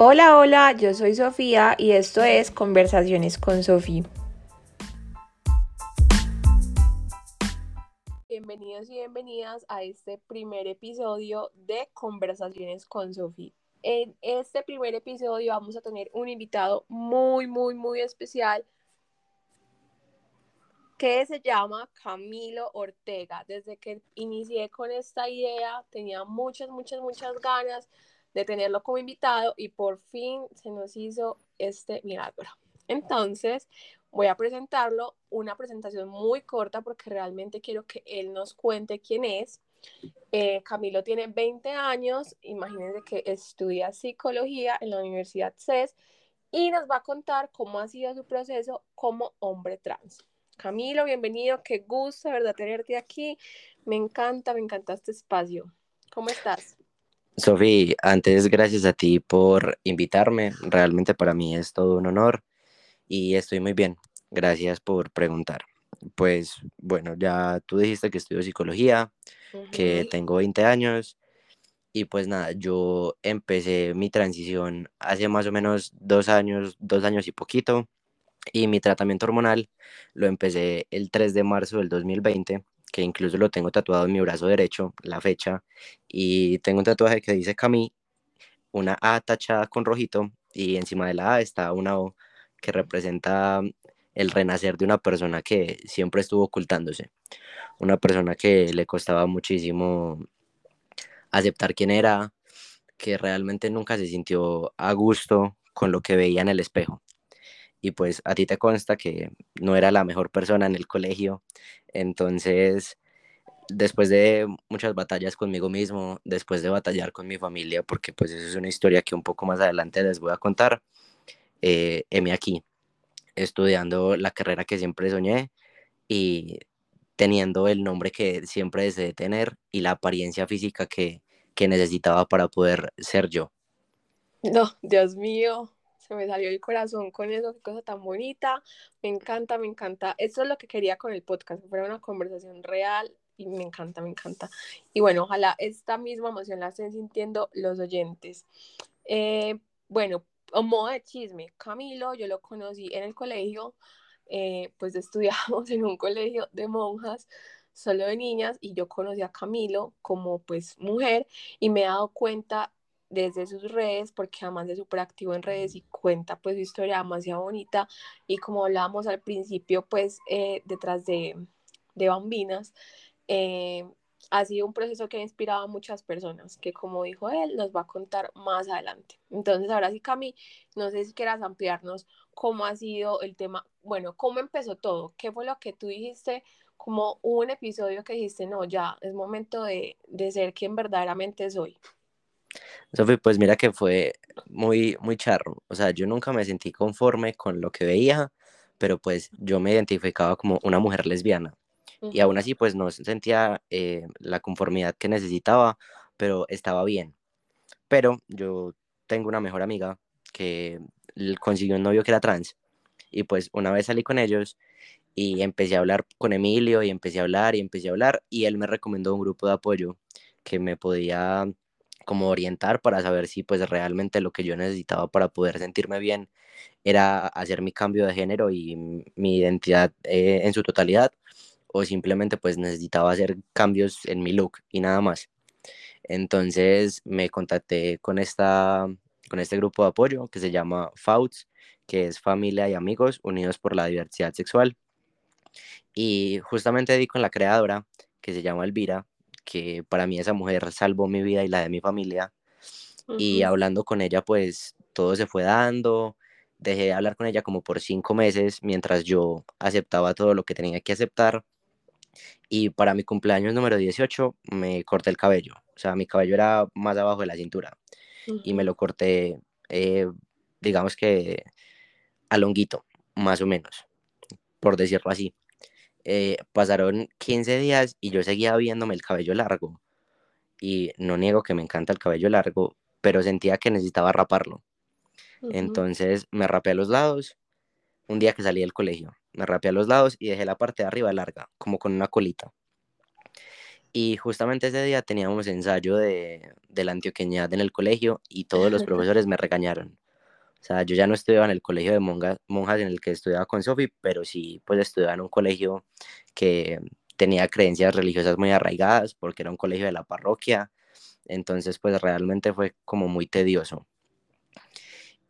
Hola, hola, yo soy Sofía y esto es Conversaciones con Sofía. Bienvenidos y bienvenidas a este primer episodio de Conversaciones con Sofía. En este primer episodio vamos a tener un invitado muy, muy, muy especial que se llama Camilo Ortega. Desde que inicié con esta idea tenía muchas, muchas, muchas ganas de tenerlo como invitado y por fin se nos hizo este milagro. Entonces, voy a presentarlo, una presentación muy corta porque realmente quiero que él nos cuente quién es. Eh, Camilo tiene 20 años, imagínense que estudia psicología en la Universidad CES y nos va a contar cómo ha sido su proceso como hombre trans. Camilo, bienvenido, qué gusto, ¿verdad? Tenerte aquí. Me encanta, me encanta este espacio. ¿Cómo estás? Sofi, antes gracias a ti por invitarme. Realmente para mí es todo un honor y estoy muy bien. Gracias por preguntar. Pues bueno, ya tú dijiste que estudio psicología, que tengo 20 años y pues nada, yo empecé mi transición hace más o menos dos años, dos años y poquito y mi tratamiento hormonal lo empecé el 3 de marzo del 2020 que incluso lo tengo tatuado en mi brazo derecho, la fecha, y tengo un tatuaje que dice Cami, una A tachada con rojito, y encima de la A está una O que representa el renacer de una persona que siempre estuvo ocultándose, una persona que le costaba muchísimo aceptar quién era, que realmente nunca se sintió a gusto con lo que veía en el espejo y pues a ti te consta que no era la mejor persona en el colegio. Entonces, después de muchas batallas conmigo mismo, después de batallar con mi familia, porque pues eso es una historia que un poco más adelante les voy a contar, eh, aquí, estudiando la carrera que siempre soñé y teniendo el nombre que siempre deseé tener y la apariencia física que, que necesitaba para poder ser yo. No, Dios mío, se me salió el corazón con eso, qué cosa tan bonita, me encanta, me encanta, eso es lo que quería con el podcast, que fuera una conversación real y me encanta, me encanta. Y bueno, ojalá esta misma emoción la estén sintiendo los oyentes. Eh, bueno, a modo de chisme, Camilo, yo lo conocí en el colegio, eh, pues estudiamos en un colegio de monjas, solo de niñas, y yo conocí a Camilo como pues mujer y me he dado cuenta desde sus redes, porque además es súper activo en redes y cuenta pues su historia demasiado bonita y como hablábamos al principio pues eh, detrás de, de Bambinas, eh, ha sido un proceso que ha inspirado a muchas personas, que como dijo él, nos va a contar más adelante. Entonces, ahora sí, Cami, no sé si quieras ampliarnos cómo ha sido el tema, bueno, cómo empezó todo, qué fue lo que tú dijiste, como un episodio que dijiste, no, ya es momento de, de ser quien verdaderamente soy. Sofi, pues mira que fue muy, muy charro. O sea, yo nunca me sentí conforme con lo que veía, pero pues yo me identificaba como una mujer lesbiana. Y aún así, pues no sentía eh, la conformidad que necesitaba, pero estaba bien. Pero yo tengo una mejor amiga que consiguió un novio que era trans. Y pues una vez salí con ellos y empecé a hablar con Emilio y empecé a hablar y empecé a hablar y él me recomendó un grupo de apoyo que me podía como orientar para saber si pues realmente lo que yo necesitaba para poder sentirme bien era hacer mi cambio de género y mi identidad eh, en su totalidad o simplemente pues necesitaba hacer cambios en mi look y nada más. Entonces me contacté con, esta, con este grupo de apoyo que se llama FAUTS, que es Familia y Amigos Unidos por la Diversidad Sexual. Y justamente di con la creadora, que se llama Elvira, que para mí esa mujer salvó mi vida y la de mi familia. Y hablando con ella, pues todo se fue dando. Dejé de hablar con ella como por cinco meses mientras yo aceptaba todo lo que tenía que aceptar. Y para mi cumpleaños número 18 me corté el cabello. O sea, mi cabello era más abajo de la cintura. Y me lo corté, eh, digamos que a longuito, más o menos, por decirlo así. Eh, pasaron 15 días y yo seguía viéndome el cabello largo. Y no niego que me encanta el cabello largo, pero sentía que necesitaba raparlo. Entonces me rapé a los lados un día que salí del colegio. Me rapé a los lados y dejé la parte de arriba larga, como con una colita. Y justamente ese día teníamos ensayo de, de la antioqueñidad en el colegio y todos los profesores me regañaron. O sea, yo ya no estudiaba en el colegio de monjas, monjas en el que estudiaba con Sofi, pero sí, pues estudiaba en un colegio que tenía creencias religiosas muy arraigadas porque era un colegio de la parroquia. Entonces, pues realmente fue como muy tedioso.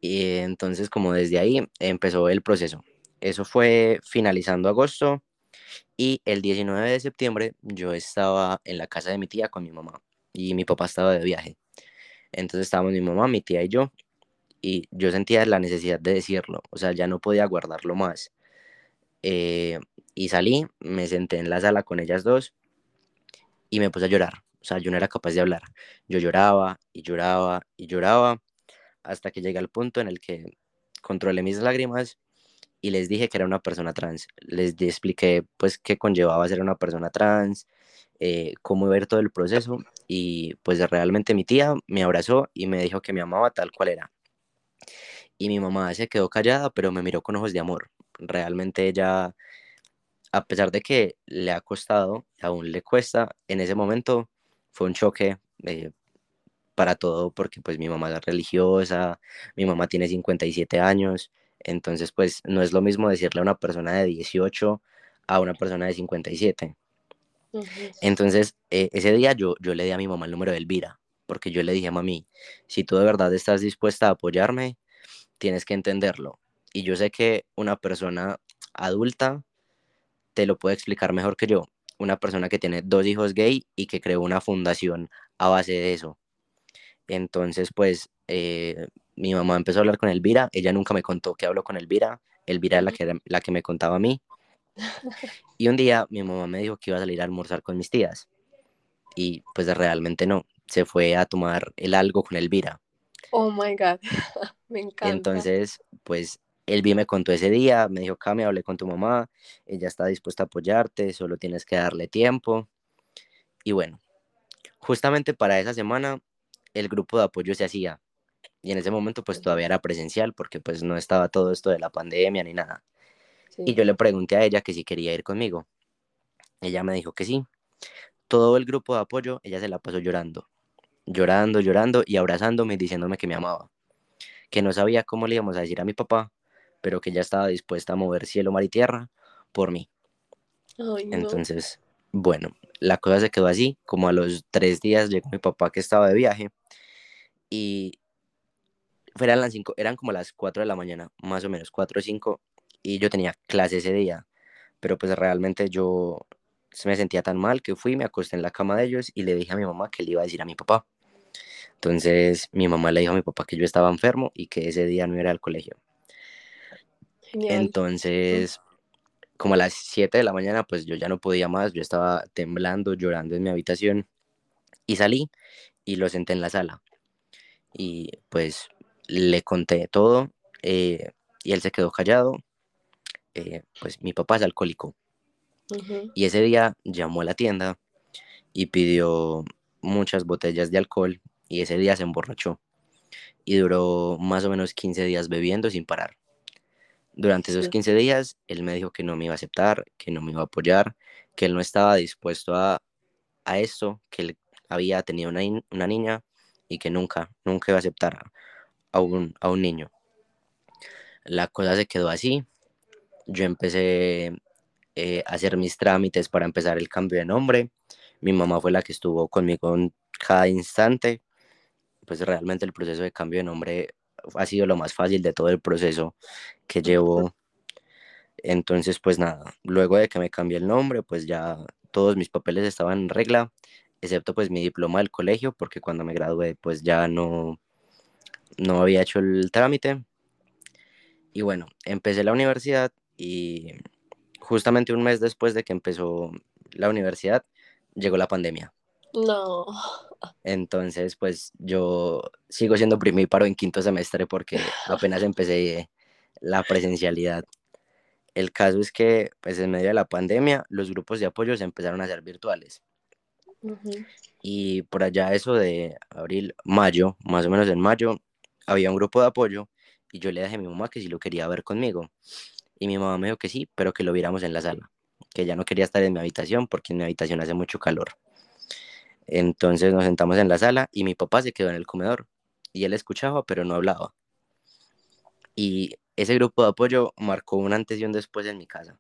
Y entonces, como desde ahí empezó el proceso. Eso fue finalizando agosto y el 19 de septiembre yo estaba en la casa de mi tía con mi mamá y mi papá estaba de viaje. Entonces estábamos mi mamá, mi tía y yo y yo sentía la necesidad de decirlo, o sea, ya no podía guardarlo más. Eh, y salí, me senté en la sala con ellas dos y me puse a llorar. O sea, yo no era capaz de hablar. Yo lloraba y lloraba y lloraba hasta que llegué al punto en el que controlé mis lágrimas y les dije que era una persona trans. Les expliqué pues qué conllevaba ser una persona trans, eh, cómo ver todo el proceso y pues realmente mi tía me abrazó y me dijo que me amaba tal cual era. Y mi mamá se quedó callada, pero me miró con ojos de amor. Realmente ella, a pesar de que le ha costado, aún le cuesta, en ese momento fue un choque eh, para todo, porque pues mi mamá es religiosa, mi mamá tiene 57 años, entonces pues no es lo mismo decirle a una persona de 18 a una persona de 57. Entonces, eh, ese día yo, yo le di a mi mamá el número de Elvira, porque yo le dije, a mami, si tú de verdad estás dispuesta a apoyarme, tienes que entenderlo. Y yo sé que una persona adulta te lo puede explicar mejor que yo. Una persona que tiene dos hijos gay y que creó una fundación a base de eso. Entonces, pues, eh, mi mamá empezó a hablar con Elvira. Ella nunca me contó que habló con Elvira. Elvira es la que, la que me contaba a mí. Y un día mi mamá me dijo que iba a salir a almorzar con mis tías. Y pues realmente no. Se fue a tomar el algo con Elvira. Oh my God, me encanta. Entonces, pues Elvi me contó ese día, me dijo, Cami, hablé con tu mamá, ella está dispuesta a apoyarte, solo tienes que darle tiempo. Y bueno, justamente para esa semana el grupo de apoyo se hacía. Y en ese momento pues todavía era presencial porque pues no estaba todo esto de la pandemia ni nada. Y yo le pregunté a ella que si quería ir conmigo. Ella me dijo que sí. Todo el grupo de apoyo, ella se la pasó llorando llorando, llorando y abrazándome, diciéndome que me amaba, que no sabía cómo le íbamos a decir a mi papá, pero que ya estaba dispuesta a mover cielo, mar y tierra por mí. Entonces, bueno, la cosa se quedó así, como a los tres días llegó mi papá que estaba de viaje y eran las cinco, eran como las cuatro de la mañana, más o menos, cuatro o cinco, y yo tenía clase ese día, pero pues realmente yo me sentía tan mal que fui, me acosté en la cama de ellos y le dije a mi mamá que le iba a decir a mi papá. Entonces mi mamá le dijo a mi papá que yo estaba enfermo y que ese día no era al colegio. Entonces, como a las 7 de la mañana, pues yo ya no podía más, yo estaba temblando, llorando en mi habitación y salí y lo senté en la sala. Y pues le conté todo eh, y él se quedó callado. Eh, pues mi papá es alcohólico. Y ese día llamó a la tienda y pidió muchas botellas de alcohol y ese día se emborrachó y duró más o menos 15 días bebiendo sin parar. Durante esos 15 días, él me dijo que no me iba a aceptar, que no me iba a apoyar, que él no estaba dispuesto a, a esto, que él había tenido una, una, niña y que nunca, nunca iba a aceptar a un, a un niño. La cosa se quedó así. Yo empecé eh, a hacer mis trámites para empezar el cambio de nombre. Mi mamá fue la que estuvo conmigo en cada instante pues realmente el proceso de cambio de nombre ha sido lo más fácil de todo el proceso que llevo. Entonces, pues nada, luego de que me cambié el nombre, pues ya todos mis papeles estaban en regla, excepto pues mi diploma del colegio, porque cuando me gradué pues ya no, no había hecho el trámite. Y bueno, empecé la universidad y justamente un mes después de que empezó la universidad, llegó la pandemia. No. Entonces, pues yo sigo siendo primíparo en quinto semestre porque apenas empecé la presencialidad. El caso es que, pues en medio de la pandemia, los grupos de apoyo se empezaron a hacer virtuales. Y por allá eso de abril, mayo, más o menos en mayo, había un grupo de apoyo y yo le dije a mi mamá que si lo quería ver conmigo. Y mi mamá me dijo que sí, pero que lo viéramos en la sala, que ya no quería estar en mi habitación porque en mi habitación hace mucho calor. Entonces nos sentamos en la sala y mi papá se quedó en el comedor y él escuchaba pero no hablaba. Y ese grupo de apoyo marcó un antes y un después en mi casa,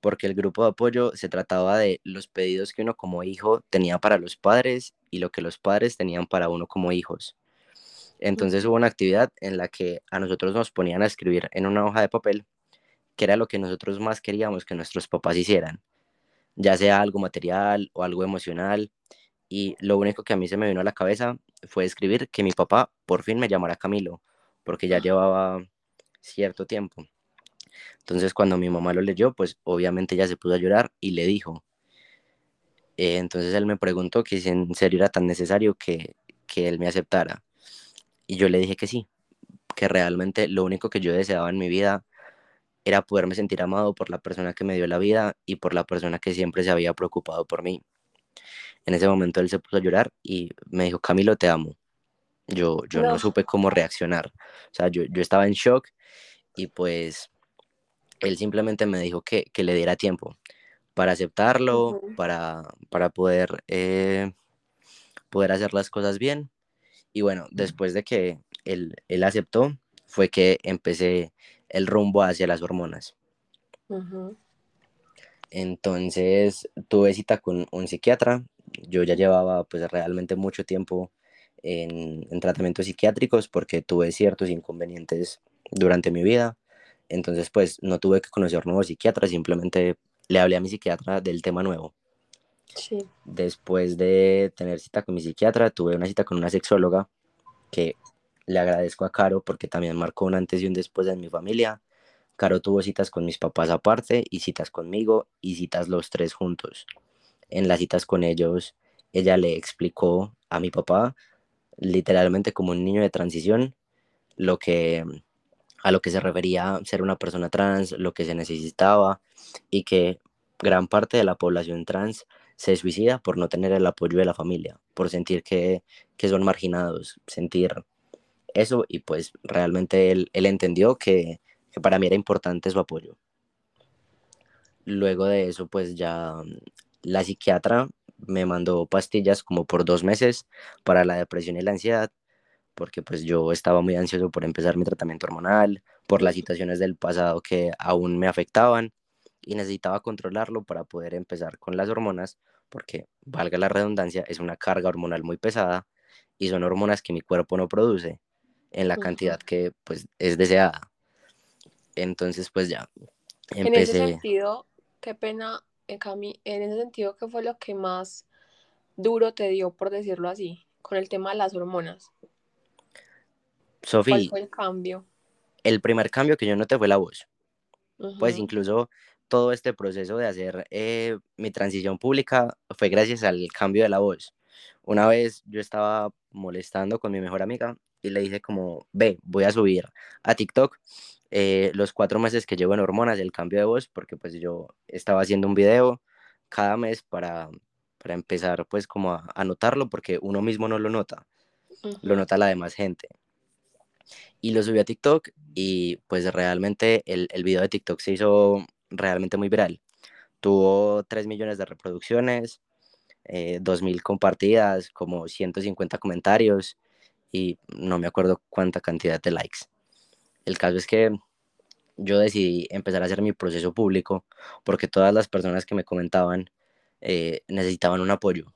porque el grupo de apoyo se trataba de los pedidos que uno como hijo tenía para los padres y lo que los padres tenían para uno como hijos. Entonces hubo una actividad en la que a nosotros nos ponían a escribir en una hoja de papel que era lo que nosotros más queríamos que nuestros papás hicieran, ya sea algo material o algo emocional. Y lo único que a mí se me vino a la cabeza fue escribir que mi papá por fin me llamara Camilo, porque ya llevaba cierto tiempo. Entonces cuando mi mamá lo leyó, pues obviamente ya se pudo a llorar y le dijo. Eh, entonces él me preguntó que si en serio era tan necesario que, que él me aceptara. Y yo le dije que sí, que realmente lo único que yo deseaba en mi vida era poderme sentir amado por la persona que me dio la vida y por la persona que siempre se había preocupado por mí. En ese momento él se puso a llorar y me dijo, Camilo, te amo. Yo, yo no. supe cómo reaccionar. O sea, yo, yo estaba en shock y pues él simplemente me dijo que, que le diera tiempo para aceptarlo, para, para poder, eh, poder hacer las cosas bien. Y bueno, después de que él, él aceptó, fue que empecé el rumbo hacia las hormonas. Entonces tuve cita con un psiquiatra. Yo ya llevaba pues realmente mucho tiempo en, en, tratamientos psiquiátricos porque tuve ciertos inconvenientes durante mi vida. Entonces pues no tuve que conocer nuevos psiquiatras, simplemente le hablé a mi psiquiatra del tema nuevo. Sí. Después de tener cita con mi psiquiatra, tuve una cita con una sexóloga que le agradezco a Caro porque también marcó un antes y un después en mi familia. Caro tuvo citas con mis papás aparte y citas conmigo y citas los tres juntos. En las citas con ellos, ella le explicó a mi papá, literalmente como un niño de transición, lo que a lo que se refería ser una persona trans, lo que se necesitaba y que gran parte de la población trans se suicida por no tener el apoyo de la familia, por sentir que, que son marginados, sentir eso y pues realmente él, él entendió que, que, para mí era importante su apoyo. Luego de eso pues ya mm, la psiquiatra me mandó pastillas como por dos meses para la depresión y la ansiedad porque pues yo estaba muy ansioso por empezar mi tratamiento hormonal, por las situaciones del pasado que aún me afectaban y necesitaba controlarlo para poder empezar con las hormonas, porque valga la redundancia, es una carga hormonal muy pesada y son hormonas que mi cuerpo no produce en la cantidad que pues es deseada. Entonces pues ya empecé. En ese sentido, qué pena, en, en ese sentido, ¿qué fue lo que más duro te dio, por decirlo así, con el tema de las hormonas? Sofía. ¿Cuál fue el cambio? El primer cambio que yo noté fue la voz. Pues incluso todo este proceso de hacer eh, mi transición pública fue gracias al cambio de la voz. Una vez yo estaba molestando con mi mejor amiga y le dije como, ve, voy a subir a TikTok eh, los cuatro meses que llevo en hormonas, el cambio de voz, porque pues yo estaba haciendo un video cada mes para, para empezar pues como a, a notarlo, porque uno mismo no lo nota, lo nota la demás gente y lo subí a TikTok y pues realmente el, el video de TikTok se hizo realmente muy viral. Tuvo 3 millones de reproducciones, eh, 2.000 compartidas, como 150 comentarios y no me acuerdo cuánta cantidad de likes. El caso es que yo decidí empezar a hacer mi proceso público porque todas las personas que me comentaban eh, necesitaban un apoyo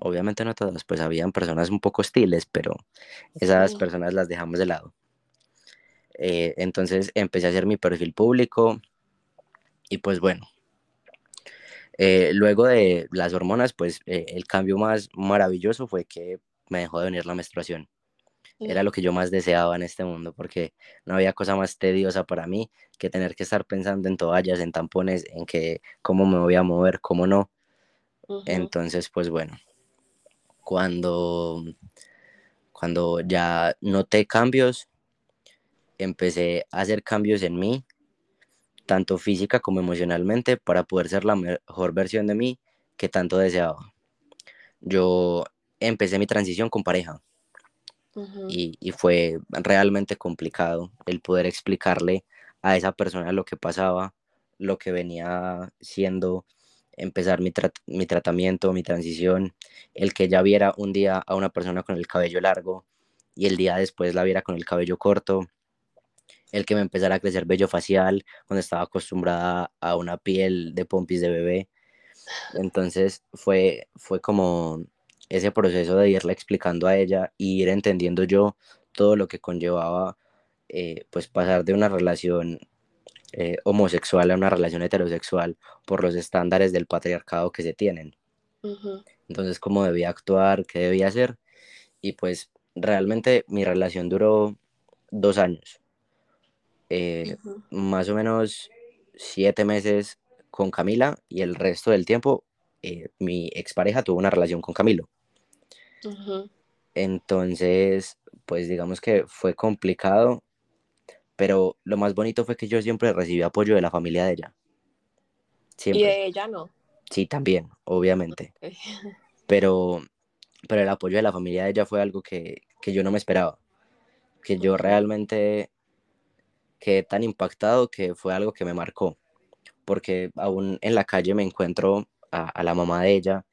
obviamente no todas, pues habían personas un poco hostiles, pero esas personas las dejamos de lado. Eh, entonces empecé a hacer mi perfil público y pues bueno, eh, luego de las hormonas, pues el cambio más maravilloso fue que me dejó de venir la menstruación. Era lo que yo más deseaba en este mundo, porque no había cosa más tediosa para mí que tener que estar pensando en toallas, en tampones, en que cómo me voy a mover, cómo no. Entonces, pues bueno, cuando, cuando ya noté cambios, empecé a hacer cambios en mí, tanto física como emocionalmente, para poder ser la mejor versión de mí que tanto deseaba. Yo empecé mi transición con pareja y, y, fue realmente complicado el poder explicarle a esa persona lo que pasaba, lo que venía siendo empezar mi, mi tratamiento, mi transición, el que ya viera un día a una persona con el cabello largo y el día después la viera con el cabello corto, el que me empezara a crecer vello facial cuando estaba acostumbrada a una piel de pompis de bebé. Entonces fue, fue como ese proceso de irle explicando a ella y ir entendiendo yo todo lo que conllevaba eh, pues pasar de una relación eh, homosexual a una relación heterosexual por los estándares del patriarcado que se tienen. Entonces, cómo debía actuar, qué debía hacer. Y pues realmente mi relación duró dos años. Eh, más o menos siete meses con Camila y el resto del tiempo mi expareja tuvo una relación con Camilo. Entonces, pues digamos que fue complicado, pero lo más bonito fue que yo siempre recibí apoyo de la familia de ella. Siempre. Y de ella no. Sí, también, obviamente. Pero, pero el apoyo de la familia de ella fue algo que, que yo no me esperaba. Que yo realmente quedé tan impactado que fue algo que me marcó. Porque aún en la calle me encuentro a, a la mamá de ella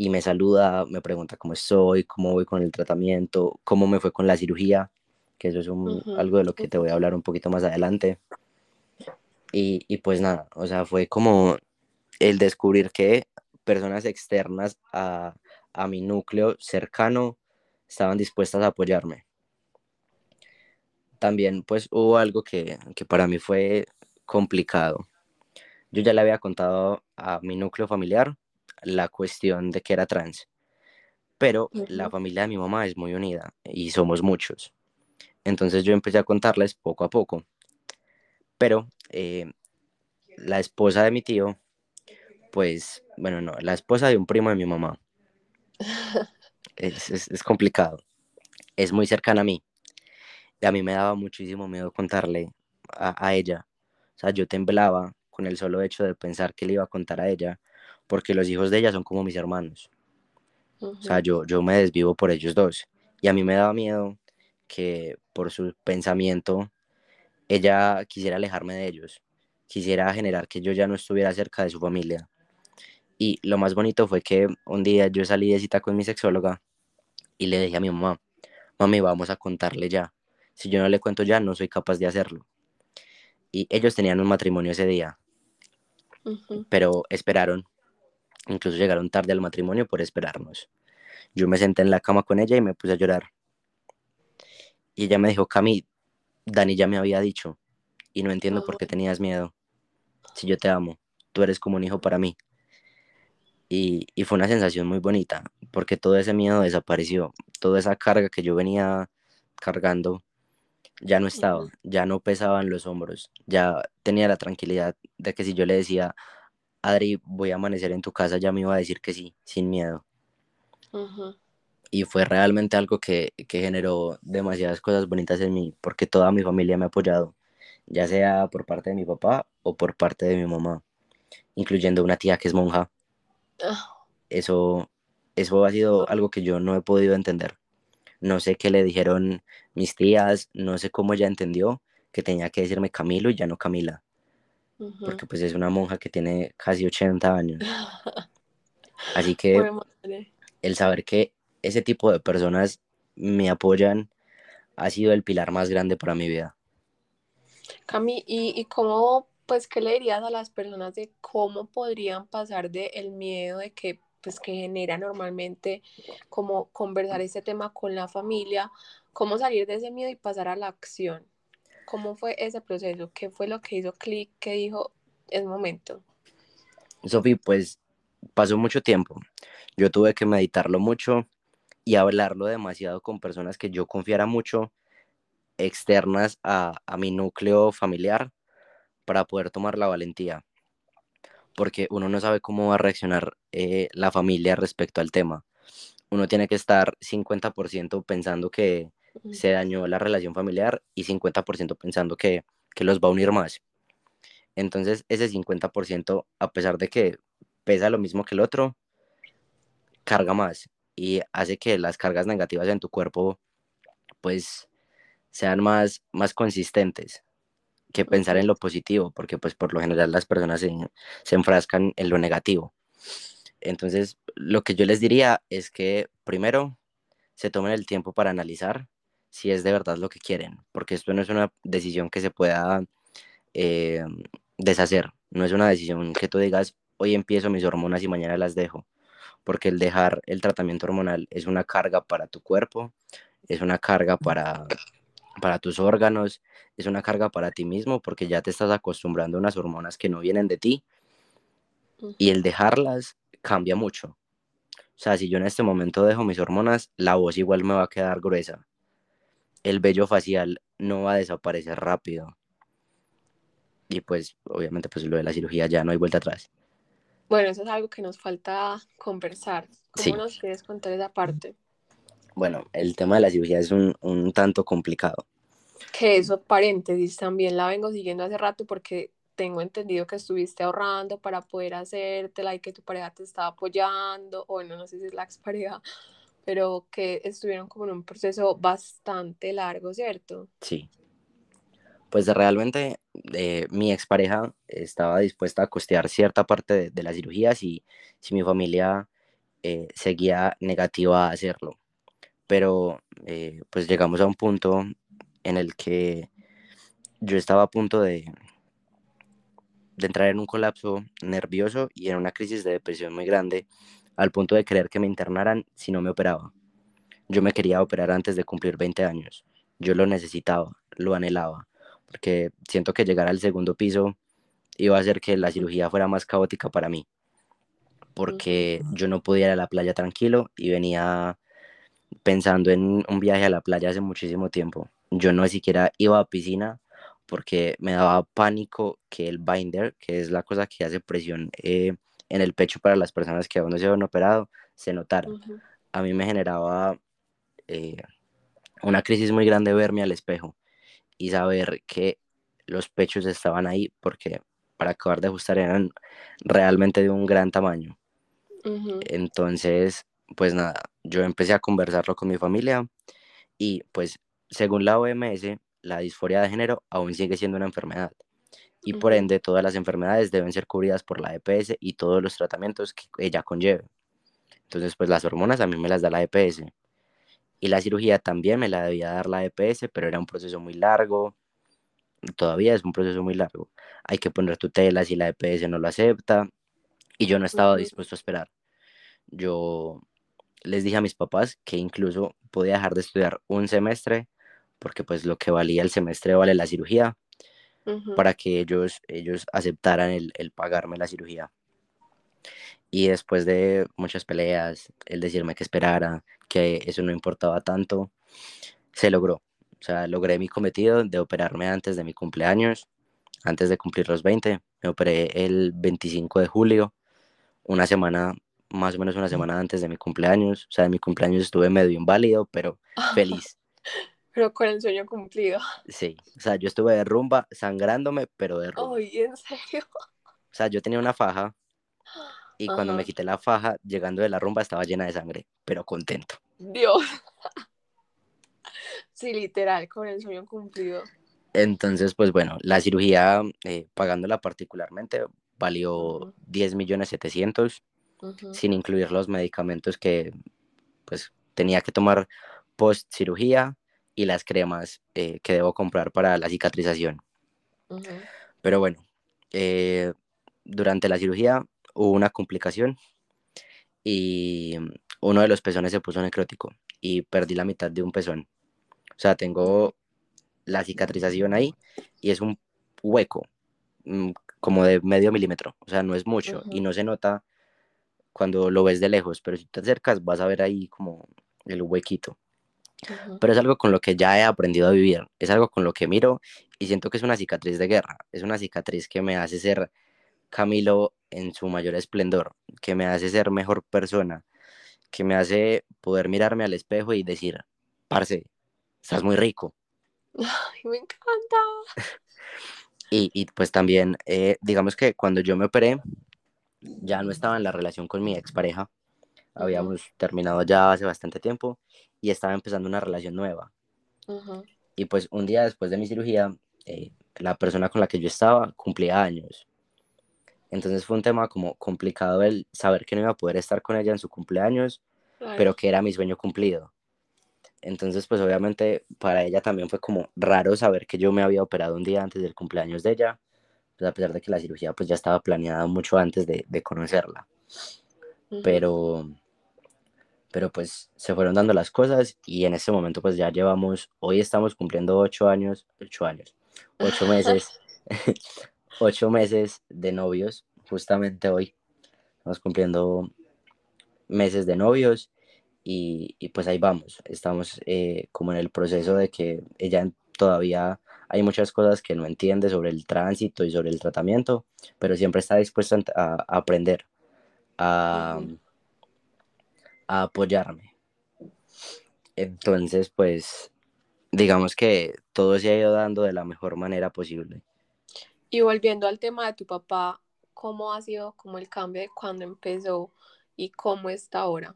y me saluda, me pregunta cómo estoy, cómo voy con el tratamiento, cómo me fue con la cirugía, que eso es algo de lo que te voy a hablar un poquito más adelante. Y, y, pues nada, o sea, fue como el descubrir que personas externas a, a mi núcleo cercano estaban dispuestas a apoyarme. También pues hubo algo que, que para mí fue complicado. Yo ya le había contado a mi núcleo familiar la cuestión de que era trans. Pero la familia de mi mamá es muy unida y somos muchos. Entonces yo empecé a contarles poco a poco. Pero eh, la esposa de mi tío, pues, bueno, no, la esposa de un primo de mi mamá. es, complicado. Es muy cercana a mí. Y a mí me daba muchísimo miedo contarle a, a ella. O sea, yo temblaba con el solo hecho de pensar que le iba a contar a ella porque los hijos de ella son como mis hermanos. O sea, yo, yo me desvivo por ellos dos. Y a mí me daba miedo que por su pensamiento ella quisiera alejarme de ellos, quisiera generar que yo ya no estuviera cerca de su familia. Y lo más bonito fue que un día yo salí de cita con mi sexóloga y le dije a mi mamá, mami, vamos a contarle ya. Si yo no le cuento ya, no soy capaz de hacerlo. Y ellos tenían un matrimonio ese día, pero esperaron Incluso llegaron tarde al matrimonio por esperarnos. Yo me senté en la cama con ella y me puse a llorar. Y ella me dijo, Cami, Dani ya me había dicho, y no entiendo por qué tenías miedo. Si yo te amo, tú eres como un hijo para mí. Y, y, fue una sensación muy bonita, porque todo ese miedo desapareció, toda esa carga que yo venía cargando ya no estaba, ya no pesaba en los hombros, ya tenía la tranquilidad de que si yo le decía, Adri, voy a amanecer en tu casa, ya me iba a decir que sí, sin miedo. Y fue realmente algo que, que, generó demasiadas cosas bonitas en mí, porque toda mi familia me ha apoyado, ya sea por parte de mi papá o por parte de mi mamá, incluyendo una tía que es monja. Ah. Eso, eso ha sido algo que yo no he podido entender. No sé qué le dijeron mis tías, no sé cómo ella entendió que tenía que decirme Camilo y ya no Camila porque pues es una monja que tiene casi 80 años. Así que el saber que ese tipo de personas me apoyan ha sido el pilar más grande para mi vida. Cami, ¿y, y cómo, pues, qué le dirías a las personas de cómo podrían pasar del el miedo de que, pues, que genera normalmente como conversar este tema con la familia, cómo salir de ese miedo y pasar a la acción? ¿Cómo fue ese proceso? ¿Qué fue lo que hizo clic? ¿Qué dijo? Es momento. Sofi, pues pasó mucho tiempo. Yo tuve que meditarlo mucho y hablarlo demasiado con personas que yo confiara mucho, externas a, mi núcleo familiar, para poder tomar la valentía. Porque uno no sabe cómo va a reaccionar eh, la familia respecto al tema. Uno tiene que estar 50% pensando que se dañó la relación familiar y 50% pensando que, los va a unir más. Entonces, ese 50%, a pesar de que pesa lo mismo que el otro, carga más y hace que las cargas negativas en tu cuerpo, pues, sean más, más consistentes que pensar en lo positivo, porque pues por lo general las personas se, se enfrascan en lo negativo, Entonces, lo que yo les diría es que primero se tomen el tiempo para analizar si es de verdad lo que quieren, porque esto no es una decisión que se pueda eh, deshacer, no es una decisión que tú digas, hoy empiezo mis hormonas y mañana las dejo, porque el dejar el tratamiento hormonal es una carga para tu cuerpo, es una carga para, para tus órganos, es una carga para ti mismo, porque ya te estás acostumbrando a unas hormonas que no vienen de ti, y el dejarlas cambia mucho. O sea, si yo en este momento dejo mis hormonas, la voz igual me va a quedar gruesa. El vello facial no va a desaparecer rápido. Y pues, obviamente, pues lo de la cirugía ya no hay vuelta atrás. Bueno, eso es algo que nos falta conversar. ¿Cómo nos quieres contar esa parte? Bueno, el tema de la cirugía es un, un tanto complicado. Que eso, paréntesis, también la vengo siguiendo hace rato porque tengo entendido que estuviste ahorrando para poder hacértela y que tu pareja te estaba apoyando, o bueno, no sé si es la expareja, pero que estuvieron como en un proceso bastante largo, ¿cierto? Sí. Pues realmente eh, mi expareja estaba dispuesta a costear cierta parte de, las cirugías y si mi familia eh, seguía negativa a hacerlo. Pero eh, pues llegamos a un punto en el que yo estaba a punto de, de entrar en un colapso nervioso y en una crisis de depresión muy grande, al punto de querer que me internaran si no me operaba. Yo me quería operar antes de cumplir 20 años. Yo lo necesitaba, lo anhelaba, porque siento que llegar al segundo piso iba a hacer que la cirugía fuera más caótica para mí, porque yo no podía ir a la playa tranquilo y venía pensando en un viaje a la playa hace muchísimo tiempo. Yo no siquiera iba a piscina porque me daba pánico que el binder, que es la cosa que hace presión eh, en el pecho para las personas que aún no se han operado, se notara. A mí me generaba eh, una crisis muy grande verme al espejo y saber que los pechos estaban ahí porque para acabar de ajustar eran realmente de un gran tamaño. Entonces, pues nada, yo empecé a conversarlo con mi familia y pues según la OMS, la disforia de género aún sigue siendo una enfermedad y por ende todas las enfermedades deben ser cubridas por la EPS y todos los tratamientos que ella conlleve. Entonces, pues las hormonas a mí me las da la EPS y la cirugía también me la debía dar la EPS, pero era un proceso muy largo, todavía es un proceso muy largo. Hay que poner tutelas y la EPS no lo acepta y yo no estaba dispuesto a esperar. Yo les dije a mis papás que incluso podía dejar de estudiar un semestre porque pues lo que valía el semestre vale la cirugía, para que ellos, ellos aceptaran el, el, pagarme la cirugía. Y después de muchas peleas, el decirme que esperara, que eso no importaba tanto, se logró. O sea, logré mi cometido de operarme antes de mi cumpleaños, antes de cumplir los 20. Me operé el 25 de julio, una semana, más o menos una semana antes de mi cumpleaños. O sea, en mi cumpleaños estuve medio inválido, pero feliz. Pero con el sueño cumplido. Sí, o sea, yo estuve de rumba, sangrándome, pero de rumba. Ay, ¿en serio? O sea, yo tenía una faja y cuando me quité la faja, llegando de la rumba, estaba llena de sangre, pero contento. Dios. sí, literal, con el sueño cumplido. Entonces, pues bueno, la cirugía, eh, pagándola particularmente, valió 10 millones 700, sin incluir los medicamentos que, pues, tenía que tomar post cirugía y las cremas eh, que debo comprar para la cicatrización. Pero bueno, eh, durante la cirugía hubo una complicación y uno de los pezones se puso necrótico y perdí la mitad de un pezón. O sea, tengo la cicatrización ahí y es un hueco mm, como de medio milímetro, o sea, no es mucho y no se nota cuando lo ves de lejos, pero si te acercas vas a ver ahí como el huequito. Pero es algo con lo que ya he aprendido a vivir, es algo con lo que miro y siento que es una cicatriz de guerra, es una cicatriz que me hace ser Camilo en su mayor esplendor, que me hace ser mejor persona, que me hace poder mirarme al espejo y decir, parce, estás muy rico. Ay, me encanta. y, y, pues también, eh, digamos que cuando yo me operé, ya no estaba en la relación con mi expareja, habíamos terminado ya hace bastante tiempo y estaba empezando una relación nueva. Y pues un día después de mi cirugía, eh, la persona con la que yo estaba cumplía años. Entonces fue un tema como complicado el saber que no iba a poder estar con ella en su cumpleaños, pero que era mi sueño cumplido. Entonces, pues obviamente para ella también fue como raro saber que yo me había operado un día antes del cumpleaños de ella, pues a pesar de que la cirugía pues ya estaba planeada mucho antes de, de conocerla. Pero, pero pues se fueron dando las cosas y en ese momento pues ya llevamos, hoy estamos cumpliendo ocho años, ocho años, ocho meses, ocho meses de novios, justamente hoy. Estamos cumpliendo meses de novios y, y pues ahí vamos, estamos eh, como en el proceso de que ella todavía hay muchas cosas que no entiende sobre el tránsito y sobre el tratamiento, pero siempre está dispuesta a, a aprender, a, a apoyarme. Entonces, pues, digamos que todo se ha ido dando de la mejor manera posible. Y volviendo al tema de tu papá, ¿cómo ha sido como el cambio de cuando empezó y cómo está ahora?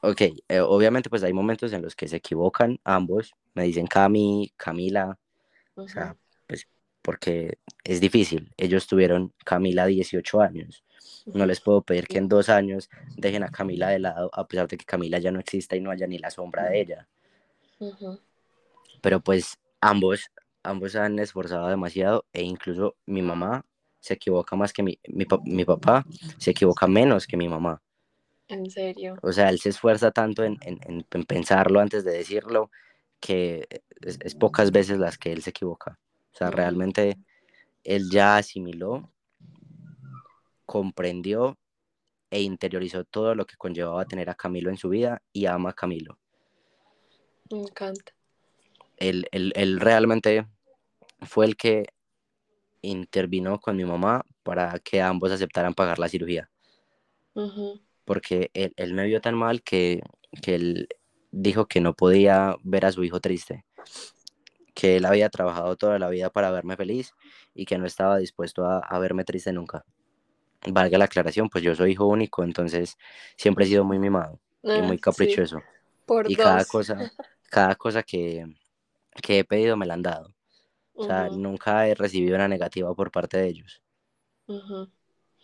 Ok, eh, obviamente pues hay momentos en los que se equivocan ambos, me dicen Cami, Camila, o sea, pues porque es difícil, ellos tuvieron Camila 18 años, no les puedo pedir que en dos años dejen a Camila de lado, a pesar de que Camila ya no exista y no haya ni la sombra de ella. Pero pues ambos, ambos han esforzado demasiado e incluso mi mamá se equivoca más que mi, mi, mi papá, se equivoca menos que mi mamá. ¿En serio? O sea, él se esfuerza tanto en, en, en pensarlo antes de decirlo que es, es, pocas veces las que él se equivoca. O sea, realmente él ya asimiló comprendió e interiorizó todo lo que conllevaba tener a Camilo en su vida y ama a Camilo. Me encanta. Él, él, él realmente fue el que intervino con mi mamá para que ambos aceptaran pagar la cirugía. Porque él, él, me vio tan mal que, que él dijo que no podía ver a su hijo triste, que él había trabajado toda la vida para verme feliz y que no estaba dispuesto a, a verme triste nunca valga la aclaración, pues yo soy hijo único, entonces siempre he sido muy mimado y muy caprichoso. Sí. Por y dos. cada cosa, cada cosa que, que, he pedido me la han dado. O sea, uh -huh. nunca he recibido una negativa por parte de ellos. Uh -huh.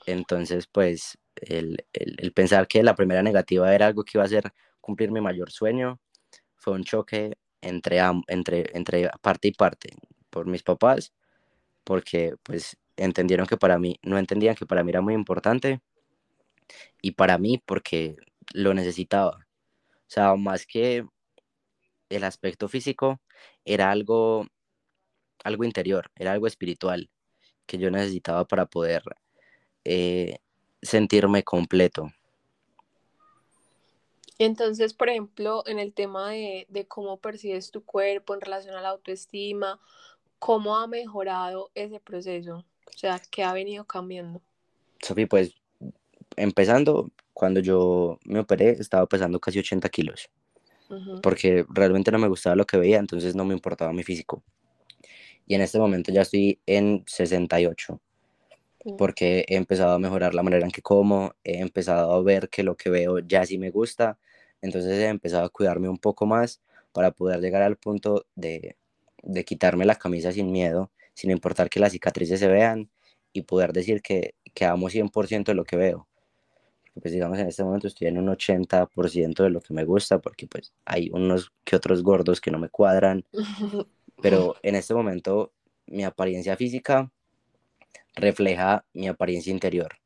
Entonces, pues, el, el, el, pensar que la primera negativa era algo que iba a ser cumplir mi mayor sueño, fue un choque entre, entre, entre parte y parte, por mis papás, porque pues entendieron que para mí, no entendían que para mí era muy importante y para mí porque lo necesitaba. O sea, más que el aspecto físico, era algo, algo interior, era algo espiritual que yo necesitaba para poder eh, sentirme completo. Entonces, por ejemplo, en el tema de, de cómo percibes tu cuerpo en relación a la autoestima, ¿cómo ha mejorado ese proceso? O sea, ¿qué ha venido cambiando? Sofi, pues empezando, cuando yo me operé estaba pesando casi 80 kilos, uh -huh. porque realmente no me gustaba lo que veía, entonces no me importaba mi físico. Y en este momento ya estoy en 68, uh -huh. porque he empezado a mejorar la manera en que como, he empezado a ver que lo que veo ya sí me gusta, entonces he empezado a cuidarme un poco más para poder llegar al punto de, de quitarme la camisa sin miedo sin importar que las cicatrices se vean y poder decir que, que amo 100% de lo que veo. Pues digamos en este momento estoy en un 80% de lo que me gusta porque pues hay unos que otros gordos que no me cuadran, pero en este momento mi apariencia física refleja mi apariencia interior,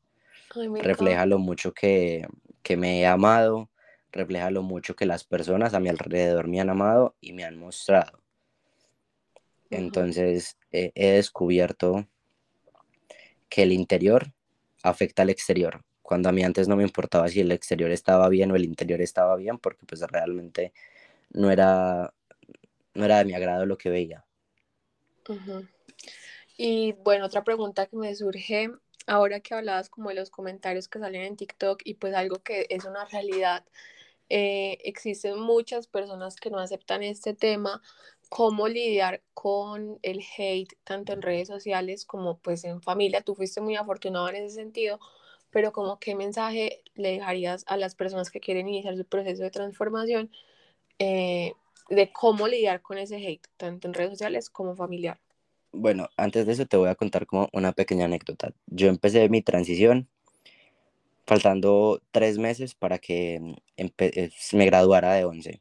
Ay, refleja lo mucho que, que me he amado, refleja lo mucho que las personas a mi alrededor me han amado y me han mostrado. Entonces eh, he descubierto que el interior afecta al exterior. Cuando a mí antes no me importaba si el exterior estaba bien o el interior estaba bien, porque pues realmente no era, no era de mi agrado lo que veía. Uh -huh. Y bueno, otra pregunta que me surge ahora que hablabas como de los comentarios que salen en TikTok y pues algo que es una realidad. Eh, existen muchas personas que no aceptan este tema, cómo lidiar con el hate tanto en redes sociales como pues en familia. Tú fuiste muy afortunado en ese sentido, pero como qué mensaje le dejarías a las personas que quieren iniciar su proceso de transformación eh, de cómo lidiar con ese hate tanto en redes sociales como familiar. Bueno, antes de eso te voy a contar como una pequeña anécdota. Yo empecé mi transición faltando tres meses para que mm, eh, me graduara de 11.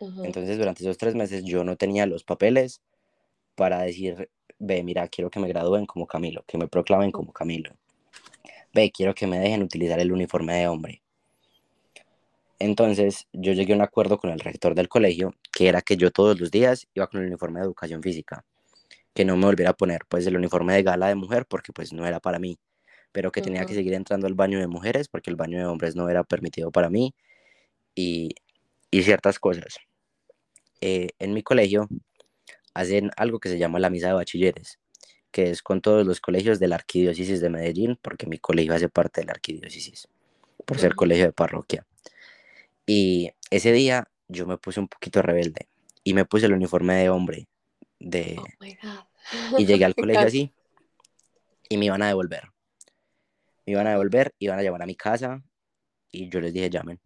Entonces, durante esos tres meses yo no tenía los papeles para decir, ve, mira, quiero que me gradúen como Camilo, que me proclamen como Camilo. Ve, quiero que me dejen utilizar el uniforme de hombre. Entonces, yo llegué a un acuerdo con el rector del colegio, que era que yo todos los días iba con el uniforme de educación física, que no me volviera a poner pues el uniforme de gala de mujer porque pues no era para mí pero que tenía que seguir entrando al baño de mujeres porque el baño de hombres no era permitido para mí y, y ciertas cosas. Eh, en mi colegio hacen algo que se llama la misa de bachilleres, que es con todos los colegios de la arquidiócesis de Medellín, porque mi colegio hace parte de la arquidiócesis, por ser colegio de parroquia. Y ese día yo me puse un poquito rebelde y me puse el uniforme de hombre de... Oh y llegué al colegio así y me iban a devolver me iban a devolver, iban a llamar a mi casa y yo les dije llamen.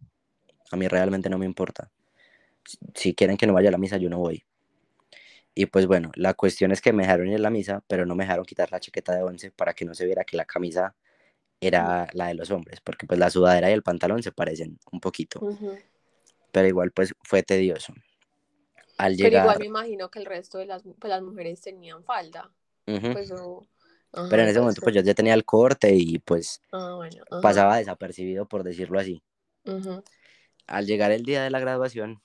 A mí realmente no me importa. Si quieren que no vaya a la misa, yo no voy. Y pues bueno, la cuestión es que me dejaron ir a la misa, pero no me dejaron quitar la chaqueta de once para que no se viera que la camisa era la de los hombres, porque pues la sudadera y el pantalón se parecen un poquito. Pero igual pues fue tedioso. Al llegar... Pero igual me imagino que el resto de las, pues, las mujeres tenían falda. Pues pero en ese momento pues yo ya tenía el corte y pues ah, pasaba desapercibido por decirlo así. Al llegar el día de la graduación,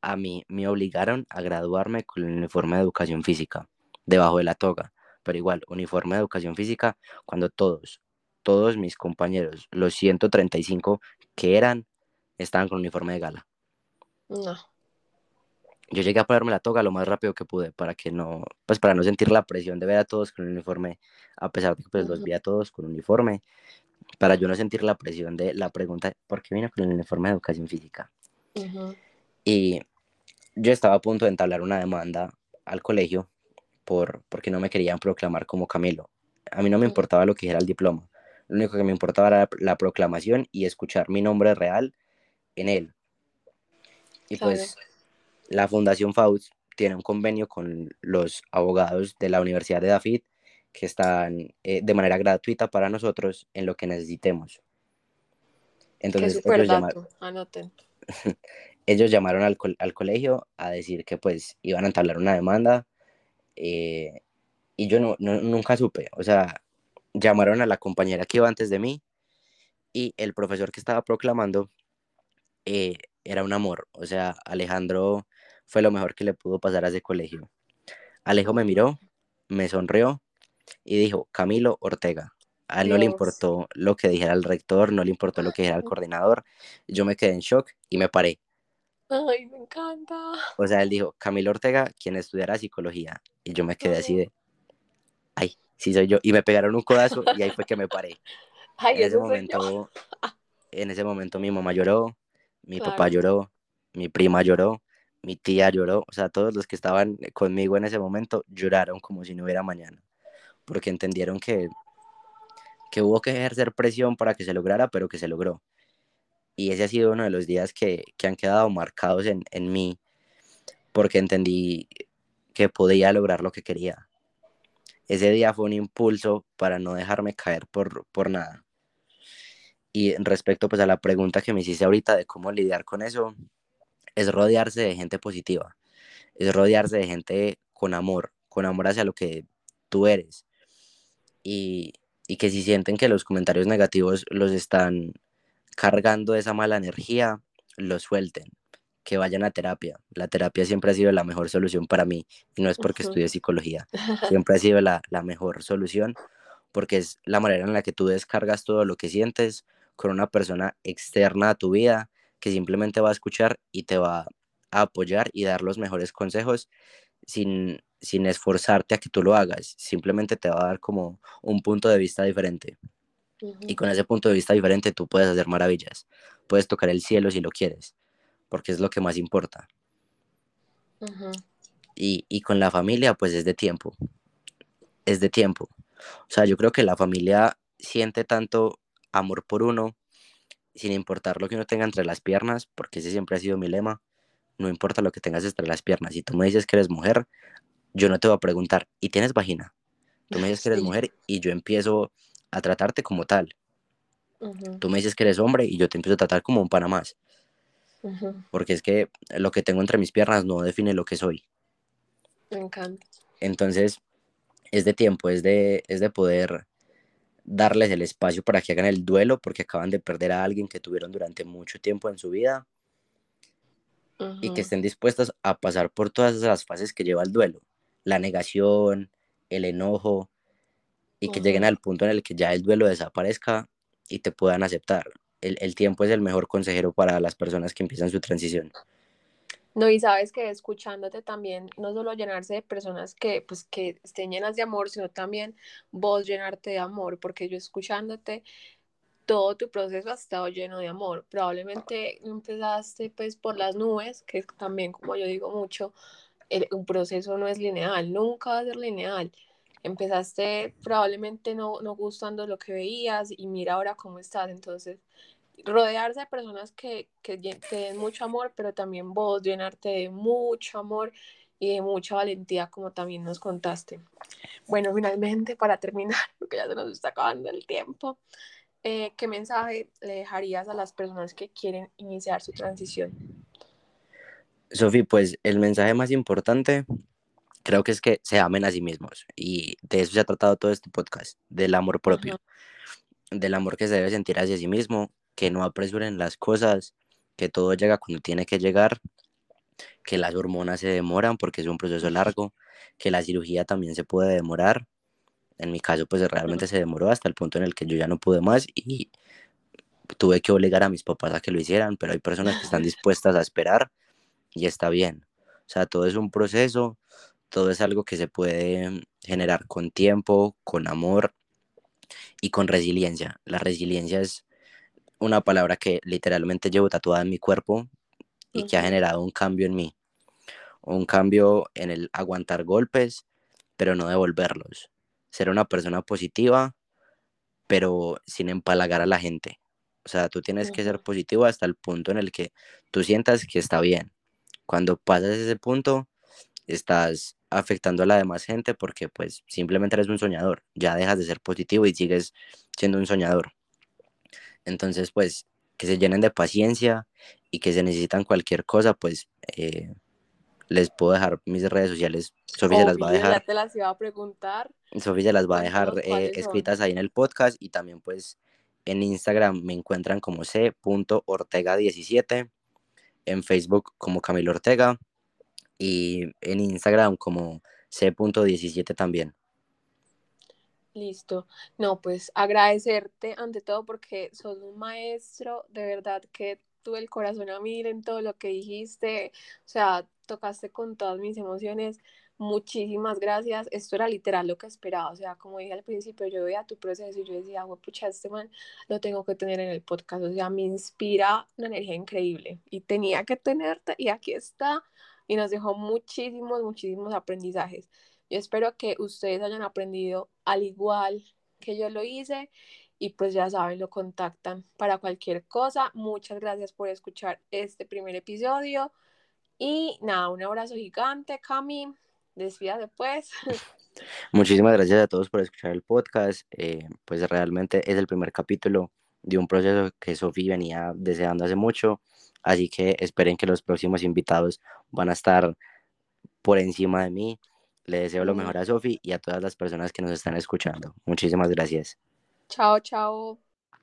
a mí me obligaron a graduarme con el uniforme de educación física, debajo de la toga, pero igual, uniforme de educación física, cuando todos, todos mis compañeros, los 135 que eran, estaban con uniforme de gala. No. Yo llegué a ponerme la toga lo más rápido que pude para que no, pues para no sentir la presión de ver a todos con el uniforme, a pesar de que pues los vi a todos con uniforme, para yo no sentir la presión de la pregunta, ¿por qué vino con el uniforme de educación física? Y yo estaba a punto de entablar una demanda al colegio por, porque no me querían proclamar como Camilo. A mí no me importaba lo que dijera el diploma, lo único que me importaba era la, proclamación y escuchar mi nombre real en él. Y pues la Fundación Faust tiene un convenio con los abogados de la Universidad de David que están eh, de manera gratuita para nosotros en lo que necesitemos. Entonces, ellos, ellos, llamaron al, al, colegio a decir que pues iban a entablar una demanda eh, y yo no, nunca supe, o sea, llamaron a la compañera que iba antes de mí y el profesor que estaba proclamando eh, era un amor, o sea, Alejandro fue lo mejor que le pudo pasar a ese colegio. Alejo me miró, me sonrió y dijo, Camilo Ortega. A él no le importó lo que dijera el rector, no le importó lo que dijera el coordinador. Yo me quedé en shock y me paré. Ay, me encanta. O sea, él dijo, Camilo Ortega, quien estudiara psicología. Y yo me quedé así de, ay, sí soy yo. Y me pegaron un codazo y ahí fue que me paré. Ay, en ese momento, en ese momento mi mamá lloró, mi papá lloró, mi prima lloró, mi tía lloró, o sea, todos los que estaban conmigo en ese momento lloraron como si no hubiera mañana, porque entendieron que, que hubo que ejercer presión para que se lograra, pero que se logró. Y ese ha sido uno de los días que, han quedado marcados en, en mí, porque entendí que podía lograr lo que quería. Ese día fue un impulso para no dejarme caer por, por nada. Y respecto pues a la pregunta que me hiciste ahorita de cómo lidiar con eso, es rodearse de gente positiva, es rodearse de gente con amor, con amor hacia lo que tú eres. Y, que si sienten que los comentarios negativos los están cargando esa mala energía, lo suelten, que vayan a terapia. La terapia siempre ha sido la mejor solución para mí y no es porque estudie psicología, siempre ha sido la, la mejor solución porque es la manera en la que tú descargas todo lo que sientes con una persona externa a tu vida que simplemente va a escuchar y te va a apoyar y dar los mejores consejos sin, sin esforzarte a que tú lo hagas. Simplemente te va a dar como un punto de vista diferente. Y con ese punto de vista diferente tú puedes hacer maravillas. Puedes tocar el cielo si lo quieres, porque es lo que más importa. y, y con la familia, pues es de tiempo. Es de tiempo. O sea, yo creo que la familia siente tanto amor por uno sin importar lo que uno tenga entre las piernas, porque ese siempre ha sido mi lema, no importa lo que tengas entre las piernas. Si tú me dices que eres mujer, yo no te voy a preguntar, ¿y tienes vagina? Tú me dices que eres mujer y yo empiezo a tratarte como tal. Tú me dices que eres hombre y yo te empiezo a tratar como un pana más. Porque es que lo que tengo entre mis piernas no define lo que soy. Me encanta. Entonces, es de tiempo, es de, es de poder darles el espacio para que hagan el duelo porque acaban de perder a alguien que tuvieron durante mucho tiempo en su vida y que estén dispuestas a pasar por todas esas fases que lleva el duelo, la negación, el enojo y que lleguen al punto en el que ya el duelo desaparezca y te puedan aceptar. El, el tiempo es el mejor consejero para las personas que empiezan su transición. No, y sabes que escuchándote también, no solo llenarse de personas que, pues, que estén llenas de amor, sino también vos llenarte de amor, porque yo escuchándote, todo tu proceso ha estado lleno de amor. Probablemente empezaste pues por las nubes, que también, como yo digo mucho, un proceso no es lineal, nunca va a ser lineal. Empezaste probablemente no, no gustando lo que veías y mira ahora cómo estás. Entonces, rodearse de personas que, que te den mucho amor, pero también vos llenarte de mucho amor y de mucha valentía, como también nos contaste. Bueno, finalmente, para terminar, porque ya se nos está acabando el tiempo, eh, ¿qué mensaje le dejarías a las personas que quieren iniciar su transición? Sofi, pues el mensaje más importante creo que es que se amen a sí mismos y de eso se ha tratado todo este podcast, del amor propio, del amor que se debe sentir hacia sí mismo que no apresuren las cosas, que todo llega cuando tiene que llegar, que las hormonas se demoran porque es un proceso largo, que la cirugía también se puede demorar. En mi caso, pues realmente se demoró hasta el punto en el que yo ya no pude más y tuve que obligar a mis papás a que lo hicieran, pero hay personas que están dispuestas a esperar y está bien. O sea, todo es un proceso, todo es algo que se puede generar con tiempo, con amor y con resiliencia. La resiliencia es una palabra que literalmente llevo tatuada en mi cuerpo y que ha generado un cambio en mí. Un cambio en el aguantar golpes, pero no devolverlos. Ser una persona positiva, pero sin empalagar a la gente. O sea, tú tienes que ser positivo hasta el punto en el que tú sientas que está bien. Cuando pasas ese punto, estás afectando a la demás gente porque pues simplemente eres un soñador. Ya dejas de ser positivo y sigues siendo un soñador. Entonces, pues, que se llenen de paciencia y que se necesitan cualquier cosa, pues, eh, les puedo dejar mis redes sociales. Sofía se las va a dejar. Ya te las iba a preguntar. Sofía las va a dejar eh, escritas ahí en el podcast y también, pues, en Instagram me encuentran como c.ortega17, en Facebook como Camilo Ortega y en Instagram como c.17 también. Listo. No, pues agradecerte ante todo porque sos un maestro, de verdad que tuve el corazón a mil en todo lo que dijiste, o sea, tocaste con todas mis emociones. Muchísimas gracias. Esto era literal lo que esperaba. O sea, como dije al principio, yo veía tu proceso y yo decía, bueno, pucha, este man lo tengo que tener en el podcast. O sea, me inspira una energía increíble y tenía que tenerte y aquí está. Y nos dejó muchísimos, muchísimos aprendizajes. Yo espero que ustedes hayan aprendido al igual que yo lo hice y pues ya saben, lo contactan para cualquier cosa. Muchas gracias por escuchar este primer episodio y nada, un abrazo gigante, Cami. Despídate pues. Muchísimas gracias a todos por escuchar el podcast. Eh, pues realmente es el primer capítulo de un proceso que Sofía venía deseando hace mucho. Así que esperen que los próximos invitados van a estar por encima de mí. Le deseo lo mejor a Sofi y a todas las personas que nos están escuchando. Muchísimas gracias. Chao, chao.